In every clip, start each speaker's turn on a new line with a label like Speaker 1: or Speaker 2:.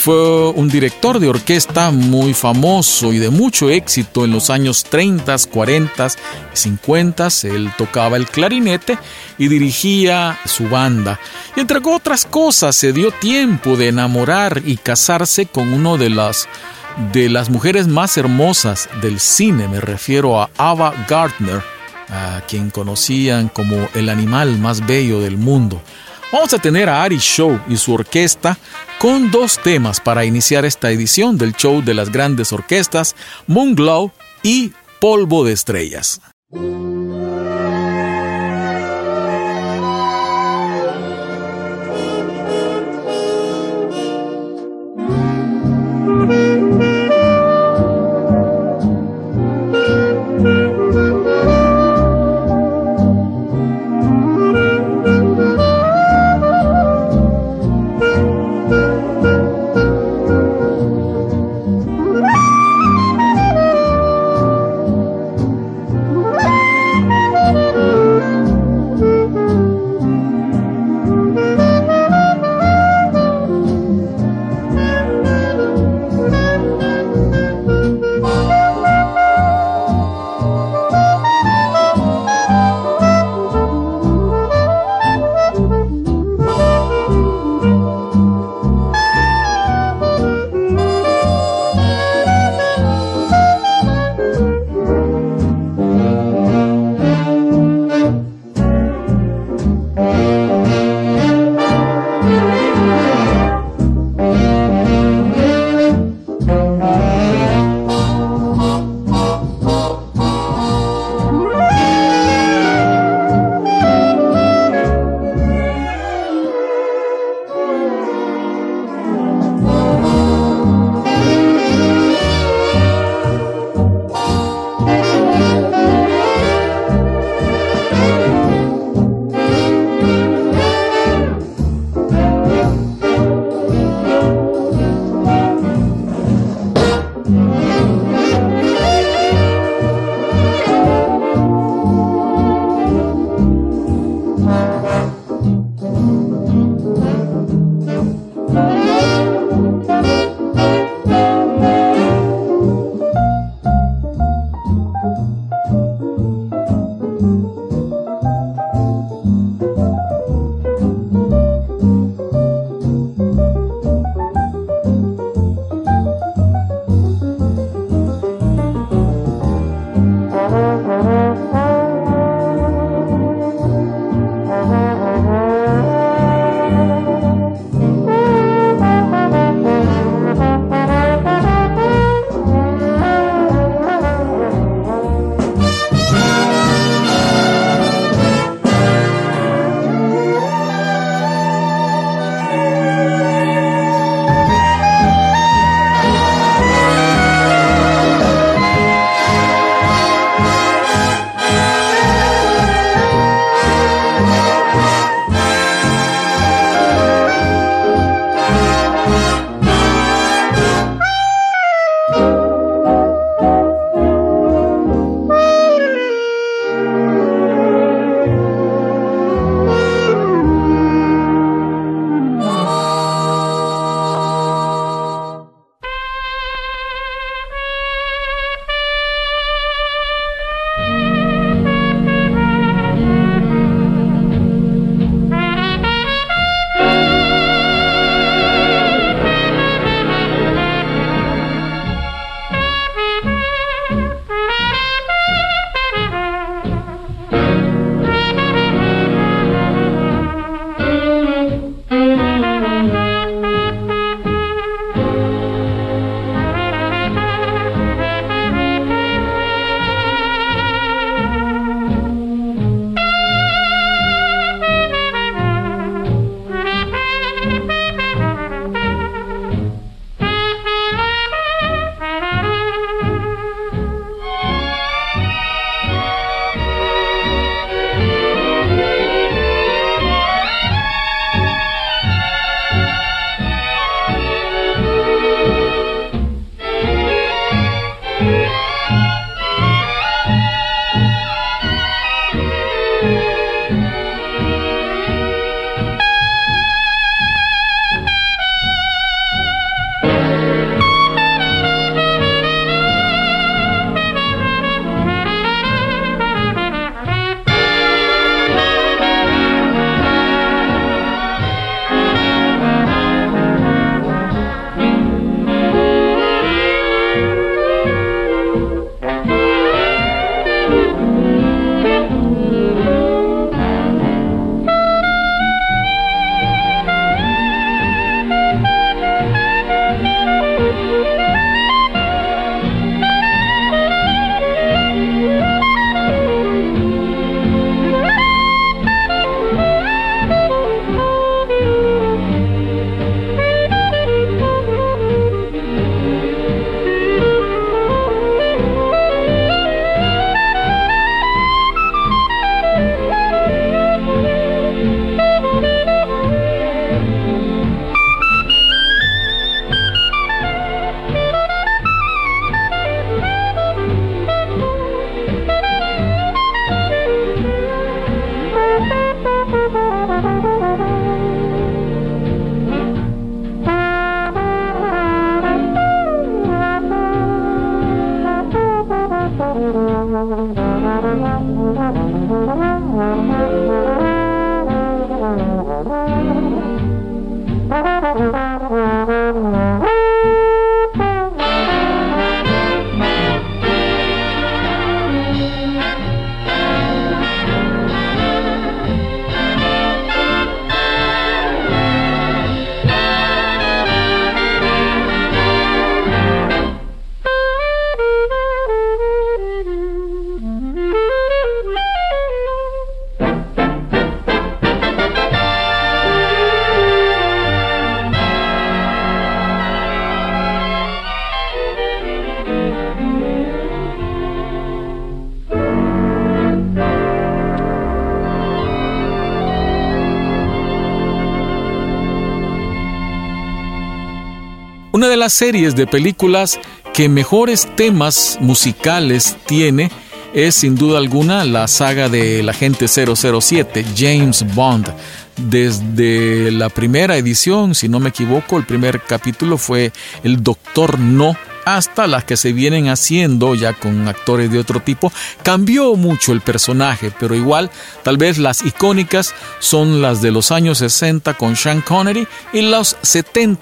Speaker 1: fue un director de orquesta muy famoso y de mucho éxito en los años 30, 40 y 50. Él tocaba el clarinete y dirigía su banda. Y entre otras cosas, se dio tiempo de enamorar y casarse con una de las de las mujeres más hermosas del cine. Me refiero a Ava Gardner, a quien conocían como el animal más bello del mundo. Vamos a tener a Ari Show y su orquesta con dos temas para iniciar esta edición del show de las grandes orquestas, Moonglow y Polvo de Estrellas. Las series de películas que mejores temas musicales tiene es sin duda alguna la saga de la agente 007, James Bond. Desde la primera edición, si no me equivoco, el primer capítulo fue El Doctor No hasta las que se vienen haciendo ya con actores de otro tipo. Cambió mucho el personaje, pero igual tal vez las icónicas son las de los años 60 con Sean Connery y los 70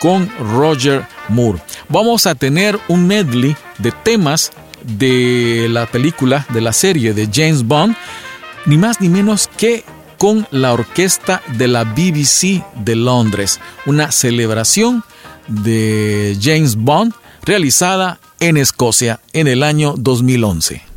Speaker 1: con Roger Moore. Vamos a tener un medley de temas de la película, de la serie de James Bond, ni más ni menos que con la orquesta de la BBC de Londres, una celebración de James Bond realizada en Escocia en el año 2011.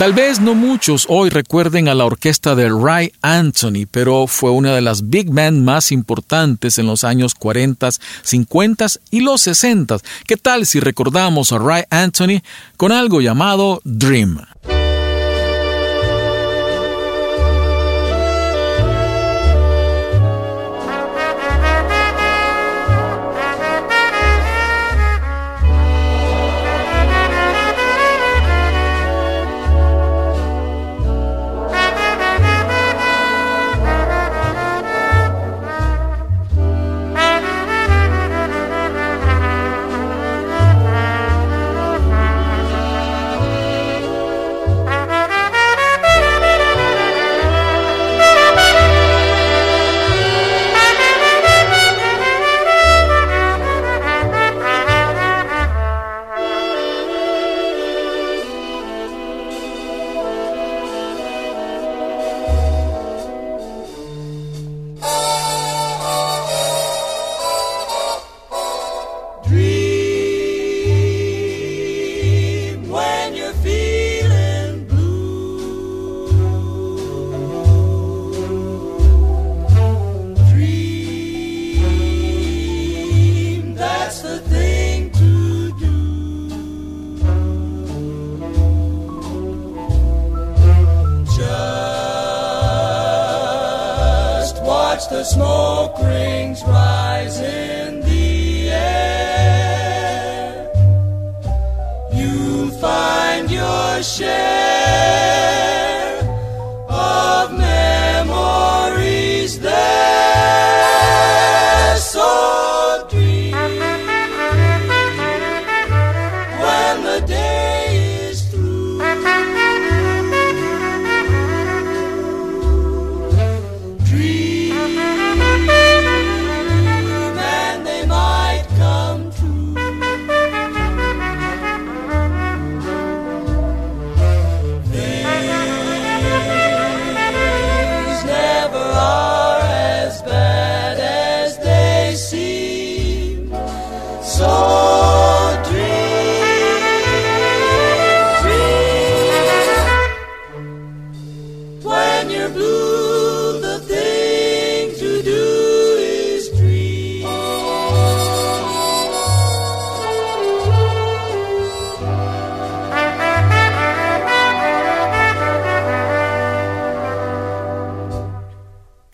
Speaker 1: Tal vez no muchos hoy recuerden a la orquesta de Ray Anthony, pero fue una de las big band más importantes en los años 40, 50 y los 60. ¿Qué tal si recordamos a Ray Anthony con algo llamado Dream? Hashem.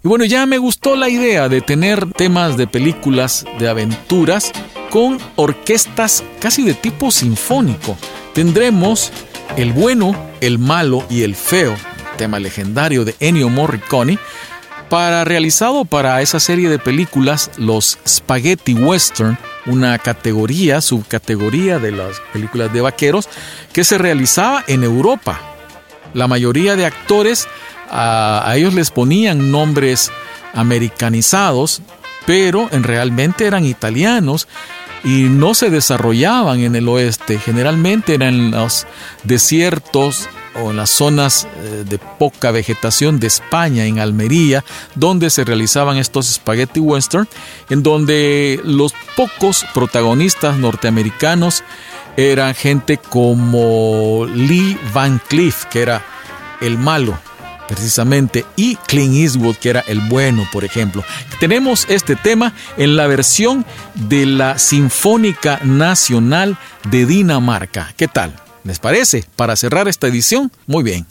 Speaker 1: Y bueno, ya me gustó la idea de tener temas de películas de aventuras con orquestas casi de tipo sinfónico. Tendremos El bueno, el malo y el feo, tema legendario de Ennio Morricone, para realizado para esa serie de películas los Spaghetti Western, una categoría, subcategoría de las películas de vaqueros que se realizaba en Europa. La mayoría de actores a, ellos les ponían nombres americanizados, pero en realmente eran italianos y no se desarrollaban en el oeste, generalmente eran en los desiertos o en las zonas eh, de poca vegetación de España, en Almería, donde se realizaban estos spaghetti western, en donde los pocos protagonistas norteamericanos eran gente como Lee Van Cleef, que era el malo, precisamente, y Clint Eastwood, que era el bueno, por ejemplo. Tenemos este tema en la versión de la Sinfónica Nacional de Dinamarca. ¿Qué tal? ¿Les parece? Para cerrar esta edición, muy bien.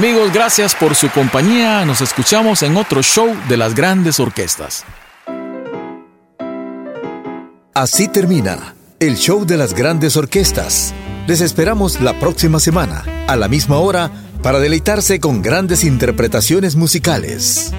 Speaker 1: Amigos, gracias por su compañía. Nos escuchamos en otro show de las grandes orquestas.
Speaker 2: Así termina el show de las grandes orquestas. Les esperamos la próxima semana, a la misma hora, para deleitarse con grandes interpretaciones musicales.